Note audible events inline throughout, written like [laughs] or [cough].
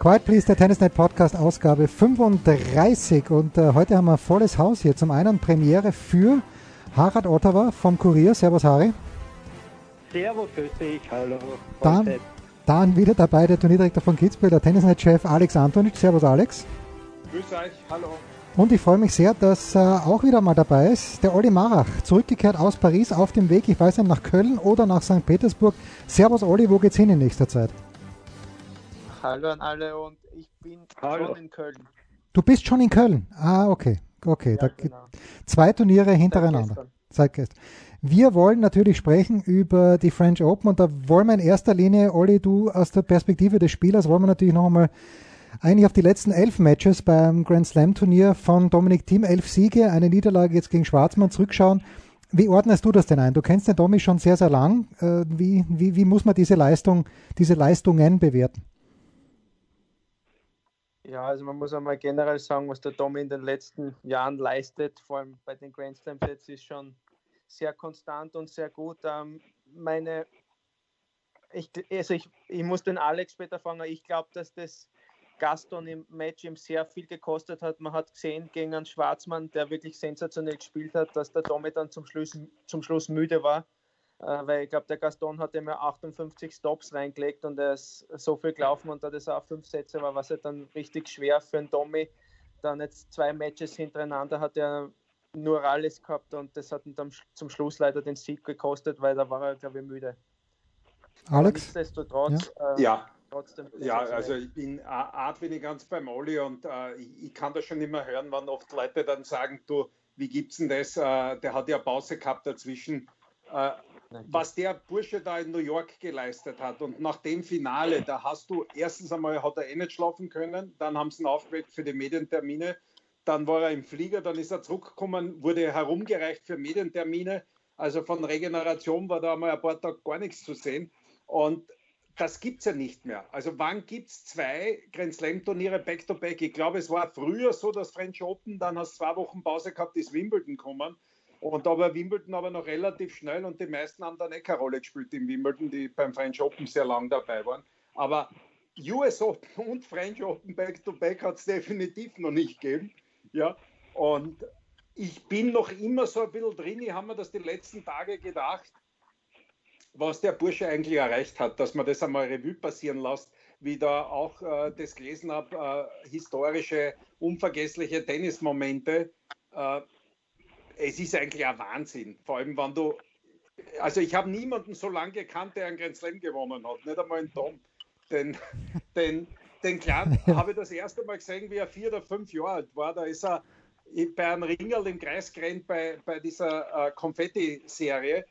Quiet Please, der Tennisnet Podcast, Ausgabe 35. Und äh, heute haben wir ein volles Haus hier. Zum einen Premiere für Harald Ottawa vom Kurier. Servus, Harry. Servus, grüß dich, hallo. Dann, dann wieder dabei der Turnierdirektor von Kitzbühel, der Tennisnet-Chef Alex Antonic. Servus, Alex. Grüß euch, hallo. Und ich freue mich sehr, dass äh, auch wieder mal dabei ist der Olli Marach, zurückgekehrt aus Paris auf dem Weg, ich weiß nicht, nach Köln oder nach St. Petersburg. Servus, Olli, wo geht's hin in nächster Zeit? Hallo an alle und ich bin Hallo. schon in Köln. Du bist schon in Köln. Ah, okay. Okay, Ja, da, genau. zwei Turniere hintereinander. gestern. Seit gestern. Wir wollen natürlich sprechen über die French Open und da wollen wir in erster Linie, Olli, du aus der Perspektive des Spielers, wollen wir natürlich noch einmal eigentlich auf die letzten elf Matches beim Grand Slam Turnier von Dominik Thiem, elf Siege, eine Niederlage jetzt gegen Schwarzmann zurückschauen. Wie ordnest du das denn ein? Du kennst den Domi schon sehr, sehr lang. Äh, Wie, wie, wie muss man diese Leistung, diese Leistungen bewerten? Ja, also man muss einmal generell sagen, was der Domi in den letzten Jahren leistet, vor allem bei den Grand Slams jetzt, ist schon sehr konstant und sehr gut. Ähm, meine, ich, also ich, ich muss den Alex später fragen, ich glaube, dass das Gaston im Match ihm sehr viel gekostet hat. Man hat gesehen gegen einen Schwarzmann, der wirklich sensationell gespielt hat, dass der Domi dann zum Schluss, zum Schluss müde war. Äh, weil ich glaube, der Gaston hat ihm ja 58 Stops reingelegt und er ist so viel gelaufen und da das auch fünf Sätze war, was ja dann richtig schwer für einen Domi. Dann jetzt zwei Matches hintereinander hat er nur alles gehabt und das hat ihn dann zum Schluss leider den Sieg gekostet, weil da war er, glaube ich, müde. Alex? Nichtsdestotrotz, äh, Ja, trotzdem. ja, also ich bin, a- a bin ich ganz beim Olli und äh, ich, ich kann das schon immer hören, wann oft Leute dann sagen, du, wie gibt's denn das? Äh, der hat ja Pause gehabt dazwischen. Was der Bursche da in New York geleistet hat und nach dem Finale, da hast du erstens einmal hat er eh nicht schlafen können, dann haben sie ihn aufgeweckt für die Medientermine, dann war er im Flieger, dann ist er zurückgekommen, wurde herumgereicht für Medientermine. Also von Regeneration war da einmal ein paar Tage gar nichts zu sehen. Und das gibt es ja nicht mehr. Also wann gibt es zwei Grand Slam-Turniere back-to-back? Ich glaube, es war früher so, dass French Open, dann hast du zwei Wochen Pause gehabt, ist Wimbledon gekommen. Und da war Wimbledon aber noch relativ schnell und die meisten haben dann eh keine Rolle gespielt in Wimbledon, die beim French Open sehr lang dabei waren. Aber US Open [laughs] und French Open back-to-back hat es definitiv noch nicht gegeben. Ja, und ich bin noch immer so ein bisschen drin. Ich habe mir das die letzten Tage gedacht, was der Bursche eigentlich erreicht hat, dass man das einmal Revue passieren lässt, wie da auch äh, das gelesen habe, äh, historische, unvergessliche Tennismomente. Äh, es ist eigentlich ein Wahnsinn, vor allem wenn du, also ich habe niemanden so lange gekannt, der einen Grand Slam gewonnen hat, nicht einmal einen Tom. Den, [laughs] den, den Kleinen habe ich das erste Mal gesehen, wie er vier oder fünf Jahre alt war. Da ist er bei einem Ringel im Kreis gerannt bei, bei dieser äh, Konfetti-Serie.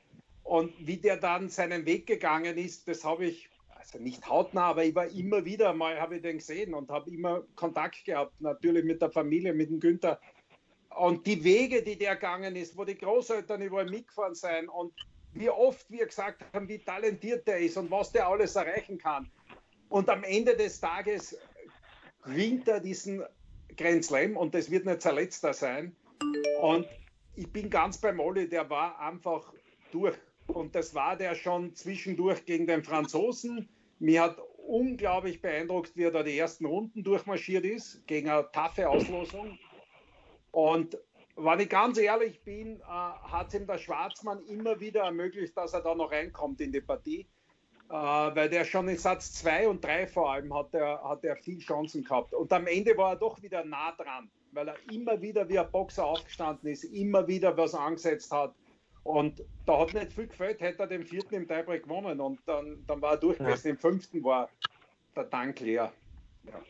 Und wie der dann seinen Weg gegangen ist, das habe ich, also nicht hautnah, aber ich war immer wieder mal, habe ich den gesehen und habe immer Kontakt gehabt, natürlich mit der Familie, mit dem Günther. Und die Wege, die der gegangen ist, wo die Großeltern überall mitgefahren sind und wie oft wir gesagt haben, wie talentiert der ist und was der alles erreichen kann. Und am Ende des Tages gewinnt er diesen Grand Slam und das wird nicht sein letzter sein. Und ich bin ganz beim Olli, der war einfach durch. Und das war der schon zwischendurch gegen den Franzosen. Mir hat unglaublich beeindruckt, wie er da die ersten Runden durchmarschiert ist, gegen eine taffe Auslosung. Und wenn ich ganz ehrlich bin, äh, hat ihm der Schwarzmann immer wieder ermöglicht, dass er da noch reinkommt in die Partie. Äh, weil der schon in Satz 2 und 3 vor allem hat er, hat er viel Chancen gehabt. Und am Ende war er doch wieder nah dran, weil er immer wieder wie ein Boxer aufgestanden ist, immer wieder was angesetzt hat. Und da hat nicht viel gefällt, hätte er den vierten im Tiebreak gewonnen und dann, dann war er durchgesetzt. Ja. Im fünften war der Tank leer. Ja.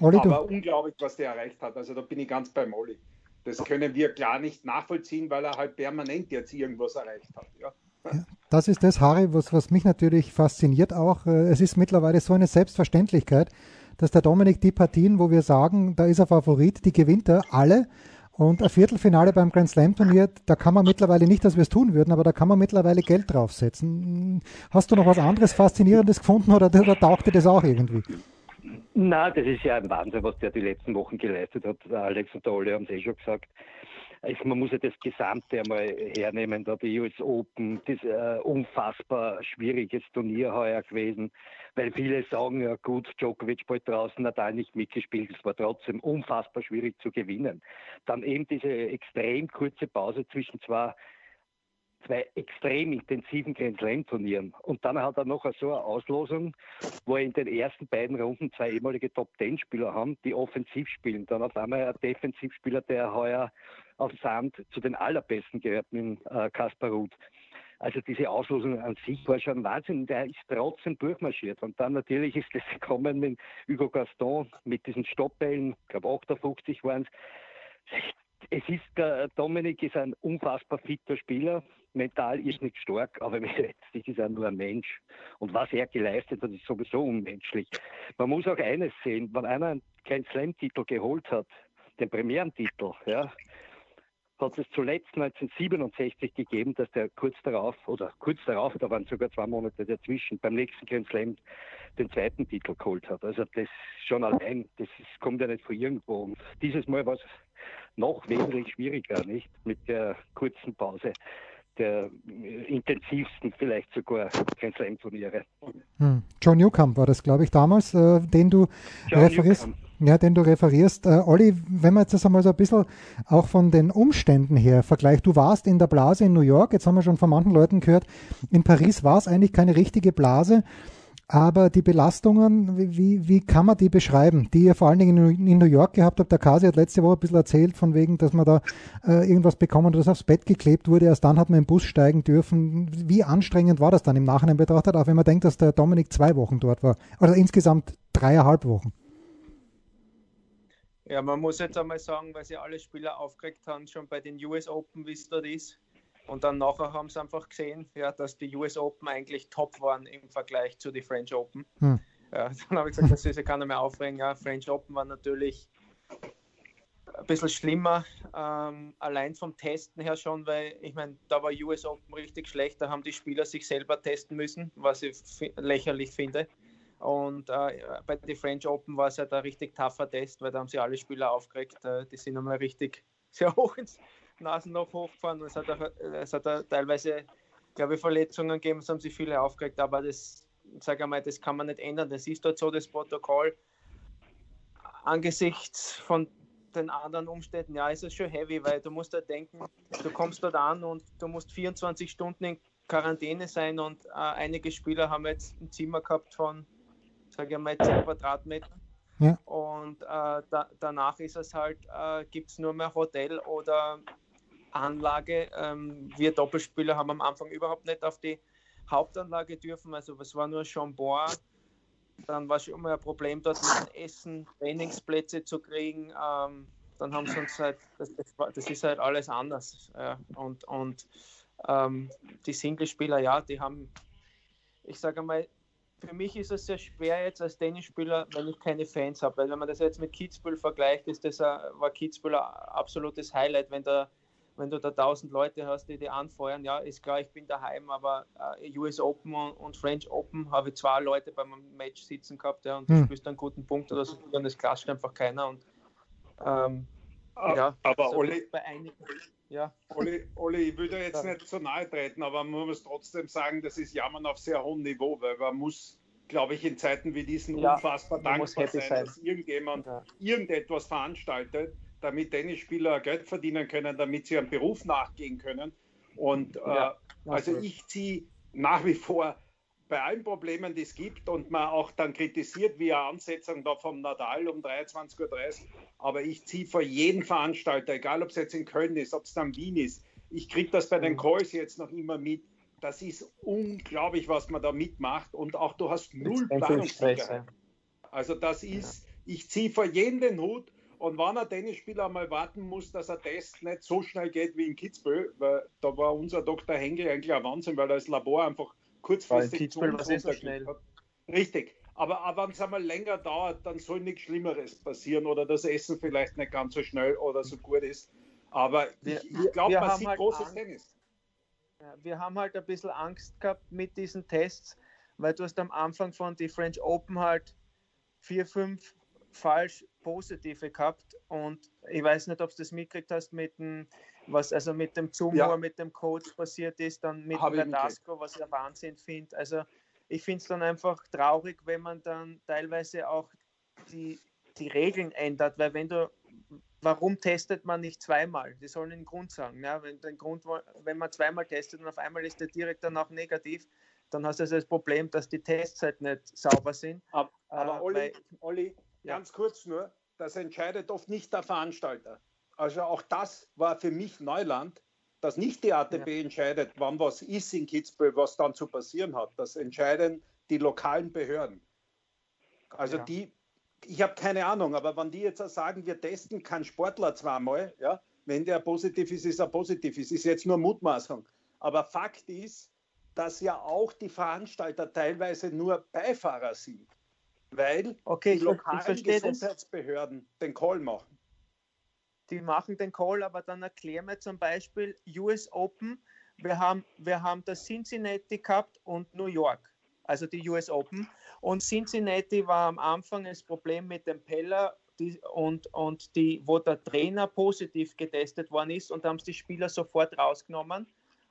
Olli, Aber du... unglaublich, was der erreicht hat. Also da bin ich ganz bei Molly. Das können wir klar nicht nachvollziehen, weil er halt permanent jetzt irgendwas erreicht hat. Ja. Ja, das ist das, Harry, was, was mich natürlich fasziniert auch. Äh, es ist mittlerweile so eine Selbstverständlichkeit, dass der Dominik die Partien, wo wir sagen, da ist er Favorit, die gewinnt er alle. Und ein Viertelfinale beim Grand Slam Turnier, da kann man mittlerweile nicht, dass wir es tun würden, aber da kann man mittlerweile Geld draufsetzen. Hast du noch was anderes Faszinierendes gefunden oder, oder taugt dir das auch irgendwie? Na, das ist ja ein Wahnsinn, was der die letzten Wochen geleistet hat. Alex und der Ole haben es eh schon gesagt. Man muss ja das Gesamte einmal hernehmen, da die US Open, das äh, unfassbar schwieriges Turnier heuer gewesen, weil viele sagen, ja gut, Djokovic bald draußen, Nadal nicht mitgespielt, es war trotzdem unfassbar schwierig zu gewinnen. Dann eben diese extrem kurze Pause zwischen zwei zwei extrem intensiven Grand Slam Turnieren. Und dann hat er noch so eine Auslosung, wo er in den ersten beiden Runden zwei ehemalige Top Ten Spieler haben, die offensiv spielen. Dann auf einmal ein Defensivspieler, der heuer auf Sand zu den allerbesten gehört mit äh, Kaspar Ruth. Also diese Auslosung an sich war schon Wahnsinn. Der ist trotzdem durchmarschiert. Und dann natürlich ist es gekommen mit Hugo Gaston, mit diesen Stoppbällen, ich glaube 58 waren es. Es ist, der Dominik ist ein unfassbar fitter Spieler, mental ist nicht stark, aber [laughs] letztlich ist er nur ein Mensch. Und was er geleistet hat, ist sowieso unmenschlich. Man muss auch eines sehen, wenn einer einen Grand Slam-Titel geholt hat, den Premierentitel, ja, hat es zuletzt 1967 gegeben, dass der kurz darauf, oder kurz darauf, da waren sogar zwei Monate dazwischen, beim nächsten Grand Slam den zweiten Titel geholt hat. Also das schon allein, das ist, kommt ja nicht von irgendwo. Und dieses Mal war es noch wesentlich schwieriger, nicht? Mit der kurzen Pause der intensivsten vielleicht sogar Grand Slam Turniere. Hm. John Newcomb war das, glaube ich, damals, äh, den du John referierst. Newcomb. Ja, den du referierst. Äh, Olli, wenn man jetzt das einmal so ein bisschen auch von den Umständen her vergleicht, du warst in der Blase in New York, jetzt haben wir schon von manchen Leuten gehört, in Paris war es eigentlich keine richtige Blase. Aber die Belastungen, wie, wie kann man die beschreiben, die ihr vor allen Dingen in New York gehabt habt? Der Kasi hat letzte Woche ein bisschen erzählt, von wegen, dass man da äh, irgendwas bekommen hat, das aufs Bett geklebt wurde. Erst dann hat man im Bus steigen dürfen. Wie anstrengend war das dann im Nachhinein betrachtet, auch wenn man denkt, dass der Dominik zwei Wochen dort war? Oder insgesamt dreieinhalb Wochen? Ja, man muss jetzt einmal sagen, weil sie alle Spieler aufgeregt haben, schon bei den US Open, wie es dort ist. Und dann nachher haben sie einfach gesehen, ja, dass die US Open eigentlich top waren im Vergleich zu den French Open. Hm. Ja, [laughs] dann habe ich gesagt, das ist ja keiner mehr aufregen. Ja, French Open war natürlich ein bisschen schlimmer, ähm, allein vom Testen her schon, weil ich meine, da war US Open richtig schlecht, da haben die Spieler sich selber testen müssen, was ich lächerlich finde. Und äh, bei den French Open war es halt ein richtig tougher Test, weil da haben sie alle Spieler aufgeregt, äh, die sind einmal richtig [laughs] sehr hoch ins, Nasen noch hochgefahren. Es hat, auch, es hat auch teilweise, glaube ich, Verletzungen gegeben, es haben sich viele aufgeregt, aber das, sage mal, das kann man nicht ändern. Das ist dort so, das Protokoll. Angesichts von den anderen Umständen, ja, ist es schon heavy, weil du musst da denken, du kommst dort an und du musst 24 Stunden in Quarantäne sein und äh, einige Spieler haben jetzt ein Zimmer gehabt von, sage ich mal, 10 Quadratmetern. Ja. Und äh, da, danach ist es halt, äh, gibt es nur mehr Hotel oder Anlage. Ähm, wir Doppelspieler haben am Anfang überhaupt nicht auf die Hauptanlage dürfen. Also es war nur Chambord. Dann war schon mal ein Problem dort mit Essen, Trainingsplätze zu kriegen. Ähm, dann haben sie uns halt, das, das ist halt alles anders. Ja. Und, und ähm, die Singlespieler, ja, die haben, ich sage mal, für mich ist es sehr schwer jetzt als Tennisspieler, wenn ich keine Fans habe. Weil wenn man das jetzt mit Kitzbühel vergleicht, ist das ein, war Kitzbühel ein absolutes Highlight, wenn der wenn du da 1000 Leute hast, die die anfeuern, ja, ist klar, ich bin daheim, aber äh, US Open und French Open habe ich zwei Leute beim Match sitzen gehabt, ja, und hm. du spielst einen guten Punkt oder so, und das klatscht einfach keiner. Und ähm, ja, aber so Olli, bei einigen, ja. Olli, Olli, ich würde jetzt nicht so nahe treten, aber man muss trotzdem sagen, das ist Jammern auf sehr hohem Niveau, weil man muss, glaube ich, in Zeiten wie diesen ja, unfassbar dankbar sein, sein, dass irgendjemand ja. irgendetwas veranstaltet, damit Tennisspieler Geld verdienen können, damit sie einem Beruf nachgehen können. Und ja, äh, also ich ziehe nach wie vor bei allen Problemen, die es gibt und man auch dann kritisiert, wie eine Ansetzung da vom Nadal um 23.30 Uhr, aber ich ziehe vor jedem Veranstalter, egal ob es jetzt in Köln ist, ob es dann Wien ist, ich kriege das bei den Calls jetzt noch immer mit. Das ist unglaublich, was man da mitmacht und auch du hast null Planungssicherheit. Also das ist, ich ziehe vor jedem den Hut und wenn ein Tennisspieler mal warten muss, dass ein Test nicht so schnell geht wie in Kitzbühel, weil da war unser Dr. Hengel eigentlich ein Wahnsinn, weil das Labor einfach kurzfristig Kitzbühel zu uns so schnell. Hat. Richtig. Aber, aber wenn es einmal länger dauert, dann soll nichts Schlimmeres passieren oder das Essen vielleicht nicht ganz so schnell oder so gut ist. Aber wir, ich, ich glaube, man sieht halt großes Angst. Tennis. wir haben halt ein bisschen Angst gehabt mit diesen Tests, weil du hast am Anfang von die French Open halt vier, fünf falsch positive gehabt und ich weiß nicht, ob du das mitgekriegt hast mit dem, was also mit dem Zoom, ja. mit dem Coach passiert ist, dann mit Verdasco, was ich ja Wahnsinn finde. Also ich finde es dann einfach traurig, wenn man dann teilweise auch die, die Regeln ändert, weil wenn du warum testet man nicht zweimal? Die sollen den Grund sagen. Ja, wenn, den Grund, wenn man zweimal testet und auf einmal ist der direkt danach negativ, dann hast du also das Problem, dass die Tests halt nicht sauber sind. Aber, aber äh, Olli, Olli. Ganz kurz nur, das entscheidet oft nicht der Veranstalter. Also auch das war für mich Neuland, dass nicht die ATB ja. entscheidet, wann was ist in Kitzbühel, was dann zu passieren hat. Das entscheiden die lokalen Behörden. Also ja. die, ich habe keine Ahnung, aber wenn die jetzt sagen, wir testen keinen Sportler zweimal, ja, wenn der positiv ist, ist er positiv. Es ist jetzt nur Mutmaßung. Aber Fakt ist, dass ja auch die Veranstalter teilweise nur Beifahrer sind, weil okay, die lokalen Gesundheitsbehörden das. den Call machen. Die machen den Call, aber dann erklären wir zum Beispiel US Open. Wir haben, wir haben das Cincinnati gehabt und New York, also die US Open. Und Cincinnati war am Anfang das Problem mit dem Peller die, und, und die, wo der Trainer positiv getestet worden ist und haben die Spieler sofort rausgenommen.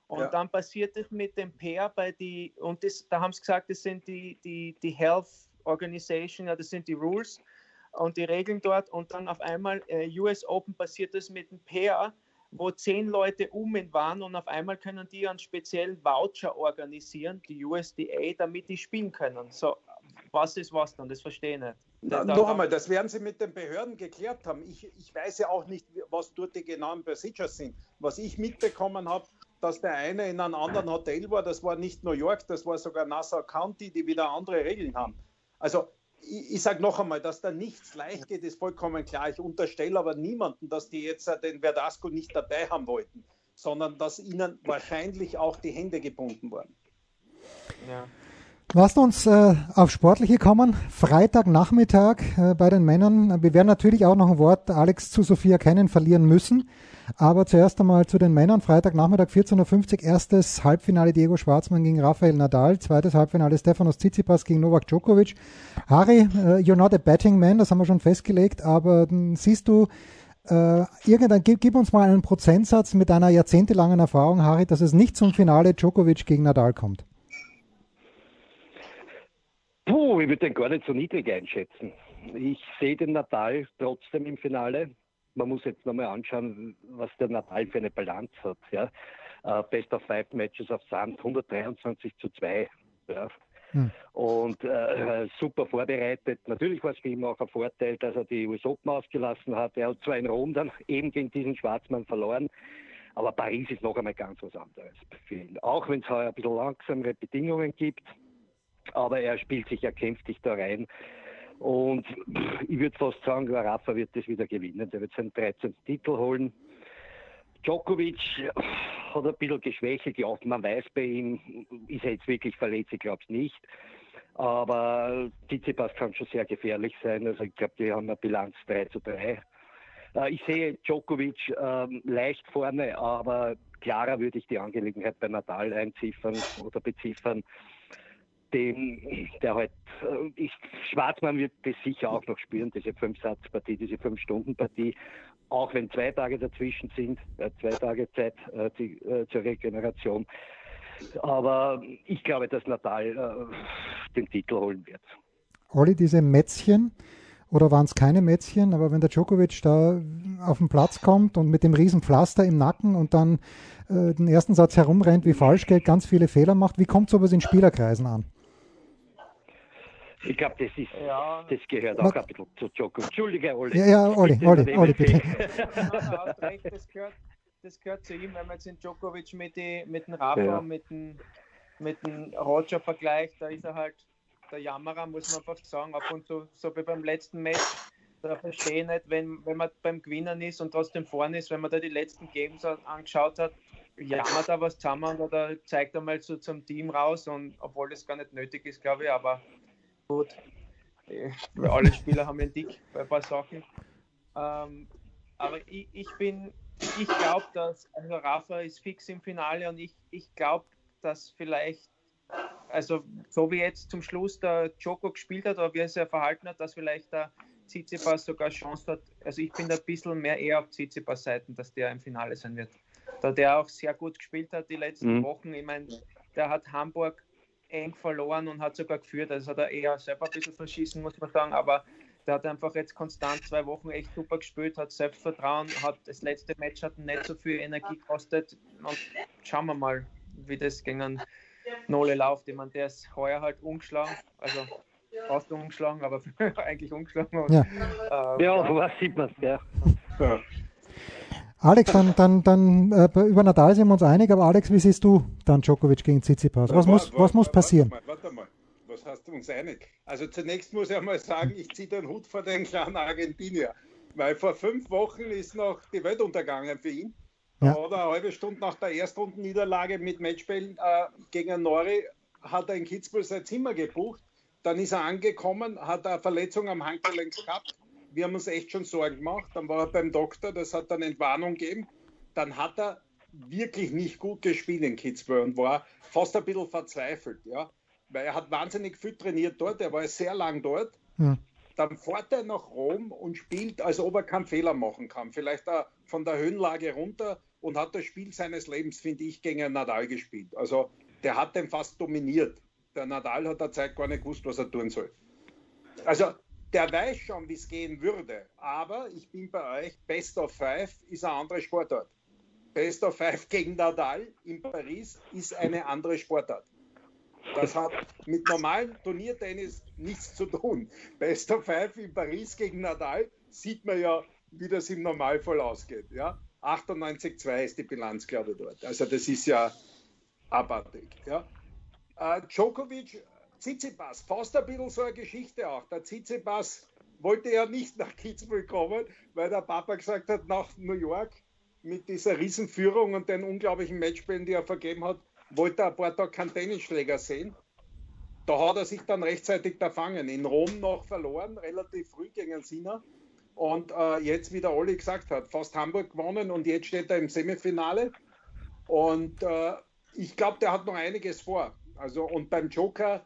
Und ja. dann passiert es mit dem Pair bei die, und das, da haben sie gesagt, das sind die, die, die Health Organization, ja, das sind die Rules und die Regeln dort. Und dann auf einmal äh, US Open passiert das mit dem Pair, wo zehn Leute um ihn waren und auf einmal können die einen speziellen Voucher organisieren, die USDA, damit die spielen können. So, was ist was dann? Das verstehe ich nicht. Da, noch einmal, das werden Sie mit den Behörden geklärt haben. Ich, ich weiß ja auch nicht, was dort die genauen Procedures sind. Was ich mitbekommen habe, dass der eine in einem anderen Hotel war, das war nicht New York, das war sogar Nassau County, die wieder andere Regeln haben. Also ich, ich sage noch einmal, dass da nichts leicht geht, ist vollkommen klar. Ich unterstelle aber niemanden, dass die jetzt den Verdasco nicht dabei haben wollten, sondern dass ihnen wahrscheinlich auch die Hände gebunden wurden. Ja. Lasst uns äh, auf Sportliche kommen. Freitagnachmittag äh, bei den Männern. Wir werden natürlich auch noch ein Wort Alex zu Sophia kennen verlieren müssen. Aber zuerst einmal zu den Männern. Freitagnachmittag 14.50 Uhr. Erstes Halbfinale Diego Schwarzmann gegen Rafael Nadal. Zweites Halbfinale Stefanos Tsitsipas gegen Novak Djokovic. Harry, uh, you're not a betting man, das haben wir schon festgelegt. Aber uh, siehst du, äh, irgendein, gib, gib, uns mal einen Prozentsatz mit deiner jahrzehntelangen Erfahrung, Harry, dass es nicht zum Finale Djokovic gegen Nadal kommt. Puh, ich würde den gar nicht so niedrig einschätzen. Ich sehe den Natal trotzdem im Finale. Man muss jetzt nochmal anschauen, was der Natal für eine Balance hat. Ja. Uh, Best of Five Matches auf Sand, 123 zu 2. Ja. Hm. Und äh, super vorbereitet. Natürlich war es für ihn auch ein Vorteil, dass er die US Open ausgelassen hat. Er hat zwar in Rom dann eben gegen diesen Schwarzmann verloren, aber Paris ist noch einmal ganz was anderes für ihn. Auch wenn es heuer ein bisschen langsamere Bedingungen gibt aber er spielt sich ja kräftig da rein. Und ich würde fast sagen, Rafa wird das wieder gewinnen. Der wird seinen 13. Titel holen. Djokovic hat ein bisschen geschwächelt. Ja, man weiß bei ihm, ist er jetzt wirklich verletzt? Ich glaube es nicht. Aber Tsitsipas kann schon sehr gefährlich sein. Also ich glaube, die haben eine Bilanz 3 zu 3. Äh, ich sehe Djokovic ähm, leicht vorne, aber klarer würde ich die Angelegenheit bei Natal einziffern oder beziffern dem, der halt, äh, ich, Schwarzmann wird das sicher auch noch spüren, diese Fünf-Satz-Partie, diese Fünf-Stunden-Partie, auch wenn zwei Tage dazwischen sind, äh, zwei Tage Zeit äh, die, äh, zur Regeneration. Aber ich glaube, dass Natal äh, den Titel holen wird. Olli, diese Mätzchen, oder waren es keine Mätzchen, aber wenn der Djokovic da auf den Platz kommt und mit dem riesen Pflaster im Nacken und dann äh, den ersten Satz herumrennt wie Falschgeld, ganz viele Fehler macht, wie kommt sowas in Spielerkreisen an? Ich glaube, das ist, ja. das gehört auch ein bisschen zu Joko. Entschuldige, Olli. Ja, ja, Olli, Olli, Olli, bitte. [laughs] das, gehört, das gehört zu ihm, wenn man jetzt den Djokovic mit, die, mit dem Rafa, ja. mit dem, mit dem Roger vergleicht, da ist er halt der Jammerer, muss man einfach sagen, ab und zu, so wie beim letzten Match, da verstehe ich nicht, wenn, wenn man beim Gewinnen ist und trotzdem vorne ist, wenn man da die letzten Games angeschaut hat, jammert da was zusammen oder zeigt einmal so zum Team raus und obwohl das gar nicht nötig ist, glaube ich, aber gut, alle Spieler haben einen Dick bei ein paar Sachen. Ähm, aber ich, ich bin, ich glaube, dass also Rafa ist fix im Finale und ich, ich glaube, dass vielleicht, also so wie jetzt zum Schluss der Joko gespielt hat oder wie er sich verhalten hat, dass vielleicht der Tsitsipas sogar Chance hat. Also ich bin da ein bisschen mehr eher auf Tsitsipas Seiten, dass der im Finale sein wird. Da der auch sehr gut gespielt hat die letzten mhm. Wochen. Ich meine, der hat Hamburg eng verloren und hat sogar geführt. Also hat er eher selber ein bisschen verschießen, muss man sagen. Aber der hat einfach jetzt konstant zwei Wochen echt super gespielt, hat Selbstvertrauen, hat das letzte Match hat nicht so viel Energie gekostet. Und schauen wir mal, wie das gegen Nole läuft. Ich meine, der ist heuer halt umgeschlagen, also fast umgeschlagen, aber [laughs] eigentlich umgeschlagen. Und, ja, äh, ja was sieht man ja. ja. Alex, dann, dann, dann äh, über Nadal sind wir uns einig, aber Alex, wie siehst du dann Djokovic gegen Tsitsipas? Was, muss, was muss passieren? Warte mal, warte mal, was hast du uns einig? Also zunächst muss ich einmal sagen, ich ziehe den Hut vor den kleinen Argentinier, weil vor fünf Wochen ist noch die Welt untergegangen für ihn. Ja. Oder eine halbe Stunde nach der Erstrundenniederlage mit Matchspielen äh, gegen Nori hat er in Kitzbühel sein Zimmer gebucht. Dann ist er angekommen, hat eine Verletzung am Handgelenk gehabt wir haben uns echt schon Sorgen gemacht. Dann war er beim Doktor, das hat dann Entwarnung gegeben. Dann hat er wirklich nicht gut gespielt in Kitzbühel und war fast ein bisschen verzweifelt, ja. Weil er hat wahnsinnig viel trainiert dort, er war sehr lang dort. Hm. Dann fährt er nach Rom und spielt, als ob er keinen Fehler machen kann. Vielleicht von der Höhenlage runter und hat das Spiel seines Lebens, finde ich, gegen Nadal gespielt. Also der hat den fast dominiert. Der Nadal hat der Zeit gar nicht gewusst, was er tun soll. Also der weiß schon, wie es gehen würde. Aber ich bin bei euch, Best of Five ist eine andere Sportart. Best of Five gegen Nadal in Paris ist eine andere Sportart. Das hat mit normalen Turniertennis nichts zu tun. Best of Five in Paris gegen Nadal sieht man ja, wie das im Normalfall ausgeht. Ja? 98-2 ist die Bilanz, glaube ich, dort. Also das ist ja abartig. Ja? Uh, Djokovic Tsitsipas, fast ein bisschen so eine Geschichte auch. Der Tsitsipas wollte ja nicht nach Kitzbühel kommen, weil der Papa gesagt hat, nach New York mit dieser Riesenführung und den unglaublichen Matchspielen, die er vergeben hat, wollte er ein paar Tage keinen Tennisschläger sehen. Da hat er sich dann rechtzeitig da fangen. In Rom noch verloren, relativ früh gegen Sina. Und äh, jetzt, wie der Olli gesagt hat, fast Hamburg gewonnen und jetzt steht er im Semifinale. Und äh, ich glaube, der hat noch einiges vor. Also, und beim Joker,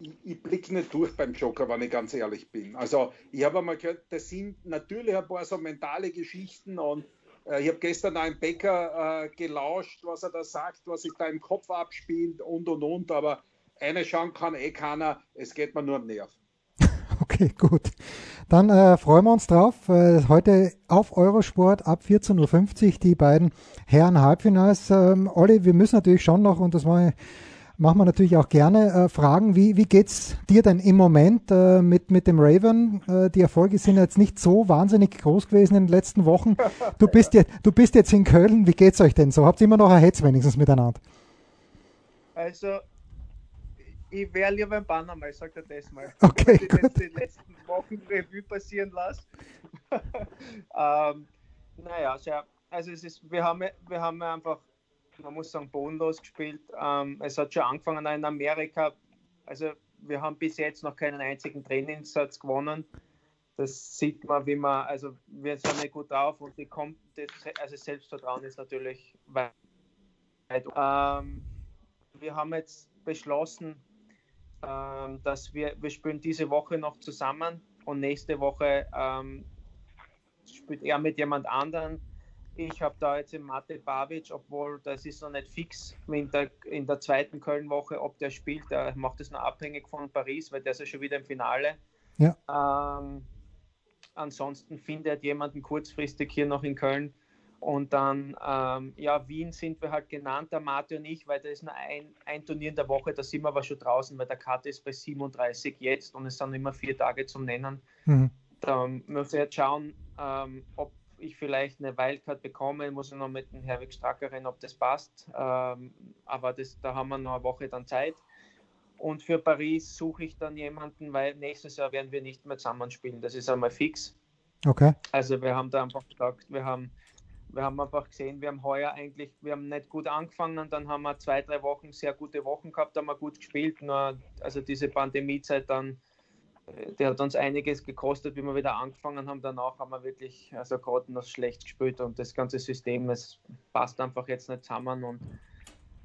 ich, ich blicke nicht durch beim Joker, wenn ich ganz ehrlich bin. Also ich habe einmal gehört, das sind natürlich ein paar so mentale Geschichten und äh, ich habe gestern einen Bäcker äh, gelauscht, was er da sagt, was sich da im Kopf abspielt und und und, aber eine schauen kann eh keiner, es geht mir nur am Nerv. [laughs] Okay, gut. Dann äh, freuen wir uns drauf. Äh, heute auf Eurosport ab 14.50 Uhr die beiden Herren Halbfinals. Ähm, Olli, wir müssen natürlich schon noch, und das war machen wir natürlich auch gerne äh, Fragen. Wie, wie geht's dir denn im Moment äh, mit, mit dem Raven? Äh, die Erfolge sind jetzt nicht so wahnsinnig groß gewesen in den letzten Wochen. [laughs] Du bist, jetzt, du bist jetzt in Köln. Wie geht's euch denn so? Habt ihr immer noch ein Hetz wenigstens miteinander? Also, ich wäre lieber ein Panama, ich sag dir das mal. [laughs] Okay, ich gut. die letzten Wochen Revue passieren lasse. [laughs] ähm, naja, also es ist, wir haben, wir haben einfach man muss sagen, bodenlos gespielt. Ähm, es hat schon angefangen in Amerika. Also wir haben bis jetzt noch keinen einzigen Trainingssatz gewonnen. Das sieht man, wie man, also wir sind nicht gut drauf und die kommt, also Selbstvertrauen ist natürlich weit. Ähm, wir haben jetzt beschlossen, ähm, dass wir, wir spielen diese Woche noch zusammen und nächste Woche ähm, spielt er mit jemand anderen ich habe da jetzt im Mate Babic, obwohl das ist noch nicht fix in der, in der zweiten Köln-Woche, ob der spielt. Der macht es noch abhängig von Paris, weil der ist ja schon wieder im Finale. Ja. Ähm, ansonsten findet jemanden kurzfristig hier noch in Köln. Und dann, ähm, ja, Wien sind wir halt genannt, der Mate und ich, weil da ist nur ein, ein Turnier in der Woche, da sind wir aber schon draußen, weil der Karte ist bei 37 jetzt und es sind immer vier Tage zum Nennen. Mhm. Da müssen wir jetzt schauen, ähm, ob ich vielleicht eine Wildcard bekomme, muss ich noch mit dem Herwig Stracker reden, ob das passt. Ähm, aber das, da haben wir noch eine Woche dann Zeit. Und für Paris suche ich dann jemanden, weil nächstes Jahr werden wir nicht mehr zusammenspielen. Das ist einmal fix. Okay. Also wir haben da einfach gesagt, wir haben, wir haben einfach gesehen, wir haben heuer eigentlich, wir haben nicht gut angefangen und dann haben wir zwei, drei Wochen sehr gute Wochen gehabt, haben wir gut gespielt. Nur, also diese Pandemiezeit dann, die hat uns einiges gekostet, wie wir wieder angefangen haben. Danach haben wir wirklich, also gerade noch schlecht gespielt und das ganze System, es passt einfach jetzt nicht zusammen und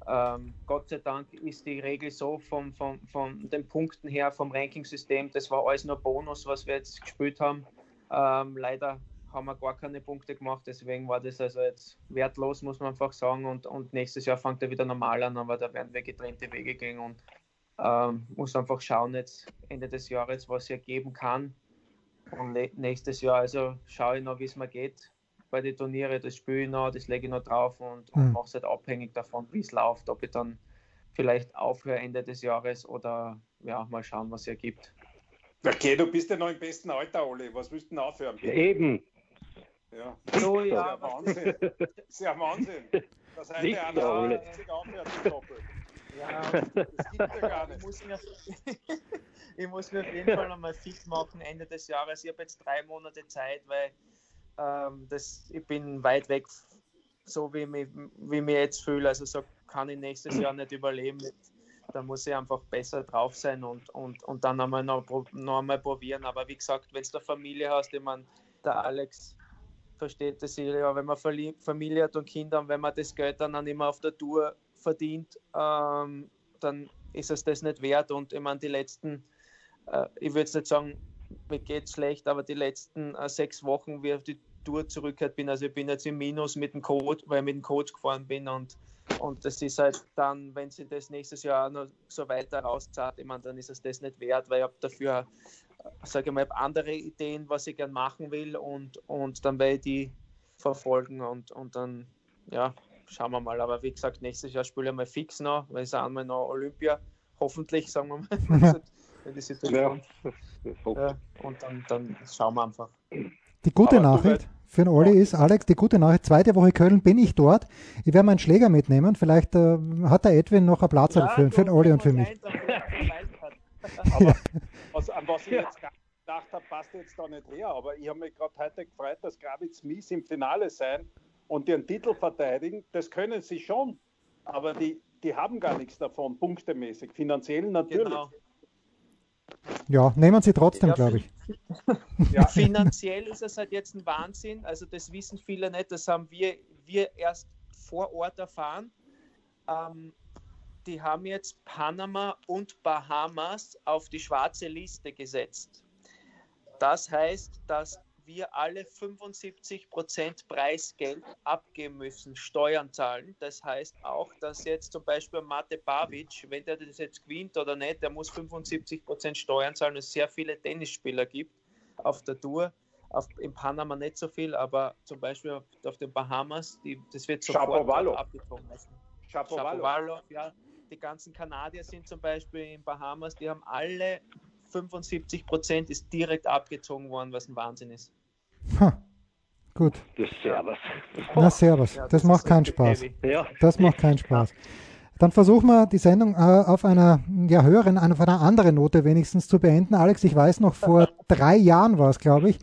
ähm, Gott sei Dank ist die Regel so von vom, vom den Punkten her, vom Ranking-System, das war alles nur Bonus, was wir jetzt gespielt haben. Ähm, leider haben wir gar keine Punkte gemacht, deswegen war das also jetzt wertlos, muss man einfach sagen. Und, und nächstes Jahr fängt er wieder normal an, aber da werden wir getrennte Wege gehen und ähm, muss einfach schauen jetzt Ende des Jahres, was er geben kann. Und nächstes Jahr, also schaue ich noch, wie es mir geht bei den Turnieren, das spiele ich noch, das lege ich noch drauf und, und mhm. mache es halt abhängig davon, wie es läuft, ob ich dann vielleicht aufhöre Ende des Jahres oder ja, mal schauen, was es ergibt. Okay, du bist ja noch im besten Alter, Olli. Was willst du denn aufhören? Ja, eben. Ja. So, ja. Wahnsinn. Das ist ja Wahnsinn. Das heißt, der aufhört, doppelt. Ja, das gibt ja gar nicht. [laughs] Ich muss, mir, auf jeden Fall nochmal fit machen Ende des Jahres. Ich habe jetzt drei Monate Zeit, weil ähm, das, ich bin weit weg, so wie ich, mich, wie ich mich jetzt fühle. Also so kann ich nächstes Jahr nicht überleben. Da muss ich einfach besser drauf sein und, und, und dann einmal noch, noch einmal probieren. Aber wie gesagt, wenn du eine Familie hast, ich meine, der Alex versteht das ja, wenn man Familie hat und Kinder und wenn man das Geld dann, dann immer auf der Tour verdient, ähm, dann ist es das nicht wert. Und ich meine, die letzten, äh, ich würde jetzt nicht sagen, mir geht schlecht, aber die letzten äh, sechs Wochen, wie ich auf die Tour zurückgekehrt bin, also ich bin jetzt im Minus mit dem Coach, weil ich mit dem Coach gefahren bin und, und das ist halt dann, wenn sie das nächstes Jahr noch so weiter rauszahlt, ich meine, dann ist es das nicht wert, weil ich habe dafür, äh, sage ich mal, andere Ideen, was ich gern machen will und, und dann werde ich die verfolgen und, und dann, ja, schauen wir mal. Aber wie gesagt, nächstes Jahr spiele ich mal fix noch, weil es einmal noch Olympia, hoffentlich, sagen wir mal. [laughs] wenn die Situation. Ja, ja, und dann, dann schauen wir einfach. Die gute Aber Nachricht für den Olli ist, Alex, die gute Nachricht, zweite Woche Köln bin ich dort. Ich werde meinen Schläger mitnehmen. Vielleicht äh, hat der Edwin noch einen Platz ja, für, für den Olli und für mich. [laughs] Aber was, an was ich jetzt gedacht habe, passt jetzt da nicht her. Aber ich habe mich gerade heute gefreut, dass Gravitz Mies im Finale sein und den Titel verteidigen. Das können sie schon. Aber die, die haben gar nichts davon, punktemäßig. Finanziell natürlich. Genau. Ja, nehmen sie trotzdem, ja, glaube ich. [laughs] Ja. Finanziell ist es halt jetzt ein Wahnsinn. Also das wissen viele nicht. Das haben wir, wir erst vor Ort erfahren. Ähm, die haben jetzt Panama und Bahamas auf die schwarze Liste gesetzt. Das heißt, dass wir alle 75% Preisgeld abgeben müssen, Steuern zahlen. Das heißt auch, dass jetzt zum Beispiel Mate Babic, wenn der das jetzt gewinnt oder nicht, der muss 75% Steuern zahlen, es sehr viele Tennisspieler gibt auf der Tour. Auf, in Panama nicht so viel, aber zum Beispiel auf, auf den Bahamas, die, das wird sofort abgezogen. Chapovalov, ja. Die ganzen Kanadier sind zum Beispiel in Bahamas, die haben alle 75 Prozent ist direkt abgezogen worden, was ein Wahnsinn ist. Ha. Gut. Das Servus. Na, Servus. Ja, das, das macht keinen Spaß. Ja. Das macht keinen Spaß. Dann versuchen wir die Sendung äh, auf einer ja, höheren, auf einer anderen Note wenigstens zu beenden. Alex, ich weiß noch, vor [laughs] drei Jahren war es, glaube ich,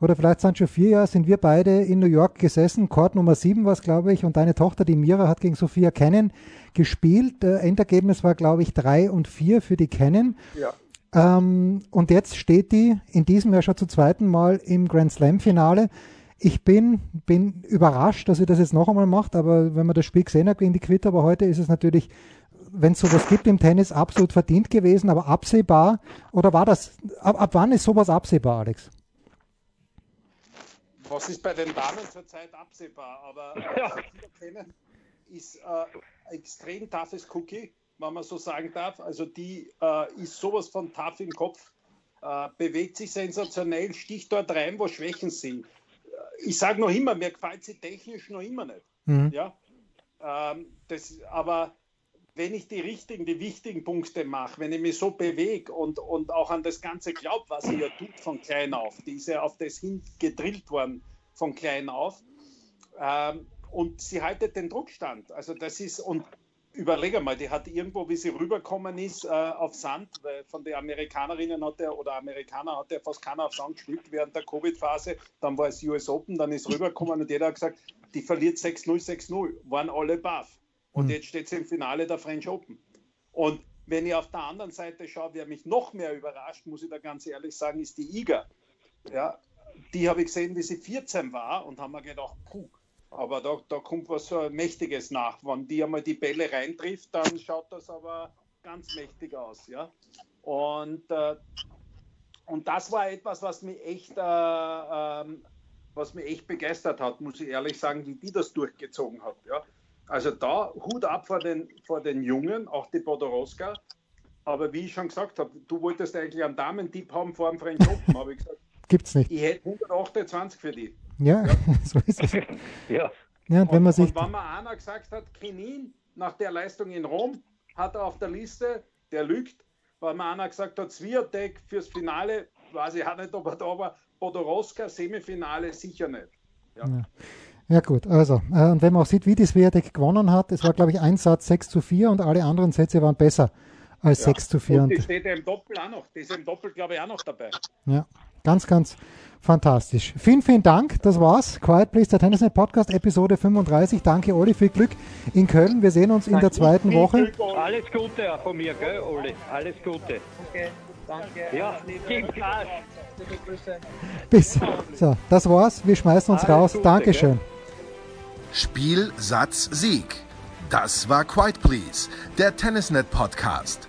oder vielleicht sind schon vier Jahre, sind wir beide in New York gesessen. Court Nummer sieben war es, glaube ich, und deine Tochter, die Mira, hat gegen Sophia Kennen gespielt. Äh, Endergebnis war, glaube ich, drei und vier für die Kennen. Ja. Ähm, und jetzt steht die in diesem Jahr schon zum zweiten Mal im Grand Slam Finale. Ich bin, bin überrascht, dass sie das jetzt noch einmal macht, aber wenn man das Spiel gesehen hat gegen die Quitter, aber heute ist es natürlich, wenn es sowas gibt im Tennis, absolut verdient gewesen, aber absehbar. Oder war das, ab, ab wann ist sowas absehbar, Alex? Was ist bei den Damen zurzeit absehbar? Aber [laughs] ja. ist äh, extrem toughes Cookie wenn man so sagen darf. Also die äh, ist sowas von tough im Kopf, äh, bewegt sich sensationell, sticht dort rein, wo Schwächen sind. Äh, ich sage noch immer, mir gefällt sie technisch noch immer nicht. Mhm. Ja? Ähm, das, aber wenn ich die richtigen, die wichtigen Punkte mache, wenn ich mich so bewege und, und auch an das Ganze glaube, was sie ja tut von klein auf, die ist ja auf das hin gedrillt worden, von klein auf. Ähm, und sie haltet den Druckstand. Also das ist, und überlege mal, die hat irgendwo, wie sie rübergekommen ist, äh, auf Sand, weil von den Amerikanerinnen hat der, oder Amerikaner hat der fast keiner auf Sand gespielt während der Covid-Phase. Dann war es US Open, dann ist rübergekommen und jeder hat gesagt, die verliert 6-0, 6-0, waren alle baff. Und mhm. jetzt steht sie im Finale der French Open. Und wenn ich auf der anderen Seite schaue, wer mich noch mehr überrascht, muss ich da ganz ehrlich sagen, ist die Iga. Ja, die habe ich gesehen, wie sie 14 war und haben mir gedacht, puh, aber da, da kommt was Mächtiges nach. Wenn die einmal die Bälle reintrifft, dann schaut das aber ganz mächtig aus. Ja? Und, äh, und das war etwas, was mich echt, äh, äh, was mich echt begeistert hat, muss ich ehrlich sagen, wie die das durchgezogen hat. Ja? Also da Hut ab vor den, vor den Jungen, auch die Podoroska. Aber wie ich schon gesagt habe, du wolltest eigentlich einen Damentipp haben vor dem French Open, habe ich gesagt. Gibt's nicht. Ich hätte 128 für die. Ja, ja. [laughs] so ist es. [laughs] ja. ja und, wenn man sich. Und wenn man einer gesagt hat, Kenin, nach der Leistung in Rom, hat er auf der Liste, der lügt, weil man einer gesagt hat, Swiatek fürs Finale, weiß ich auch nicht, ob er da war, Podoroska, Semifinale, sicher nicht. Ja. ja. Ja gut, also, äh, und wenn man auch sieht, wie die Swiatek gewonnen hat, es war glaube ich ein Satz 6 zu 4 und alle anderen Sätze waren besser als ja. 6 zu 4. Und die steht ja im Doppel auch noch, die ist im Doppel glaube ich auch noch dabei. Ja, ganz, ganz fantastisch. Vielen, vielen Dank, das war's. Quiet Please, der Tennisnet Podcast, Episode 35. Danke Oli, viel Glück in Köln. Wir sehen uns in der zweiten Woche. Alles Gute auch von mir, gell, Oli? Alles Gute. Okay. Danke. Ja, gib Gas. Bis. So, das war's. Wir schmeißen uns Alles raus. Gute, Dankeschön. Gell? Spiel, Satz, Sieg. Das war Quiet Please, der Tennisnet Podcast.